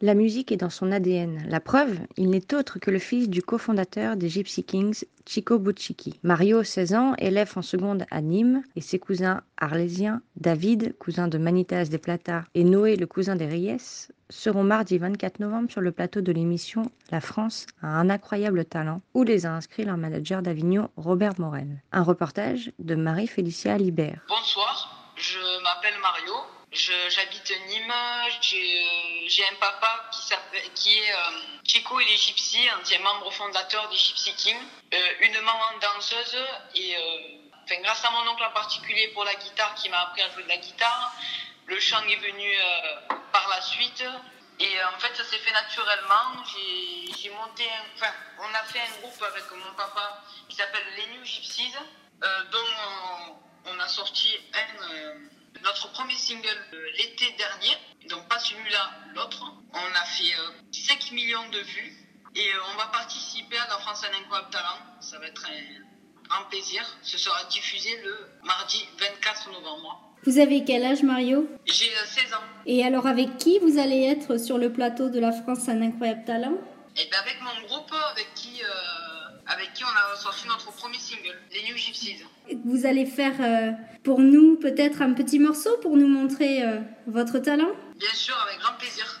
La musique est dans son ADN. La preuve, il n'est autre que le fils du cofondateur des Gypsy Kings, Chico Buccichi. Mario, 16 ans, élève en seconde à Nîmes, et ses cousins arlésiens, David, cousin de Manitas des Plata, et Noé, le cousin des Reyes, seront mardi 24 novembre sur le plateau de l'émission La France a un incroyable talent, où les a inscrits leur manager d'Avignon, Robert Morel. Un reportage de Marie-Félicia Libert. Bonsoir, je m'appelle Mario. J'habite Nîmes, j'ai un papa qui, qui est euh, Chico et les Gypsy, un membre fondateur des Gypsy Kings, euh, une maman danseuse et euh, grâce à mon oncle en particulier pour la guitare qui m'a appris à jouer de la guitare, le chant est venu par la suite et en fait ça s'est fait naturellement. J'ai monté, enfin on a fait un groupe avec mon papa qui s'appelle les New Gypsies dont on, a sorti un notre premier single l'été dernier, donc pas celui-là, l'autre. On a fait 5 euh, millions de vues et euh, on va participer à la France en incroyable talent. Ça va être un grand plaisir. Ce sera diffusé le mardi 24 novembre. Vous avez quel âge, Mario? J'ai 16 euh, ans. Et alors, avec qui vous allez être sur le plateau de la France en incroyable talent? Et eh bien avec mon groupe, avec qui avec qui on a sorti notre premier single, les New Gypsies. Vous allez faire euh, pour nous peut-être un petit morceau pour nous montrer euh, votre talent? Bien sûr, avec grand plaisir.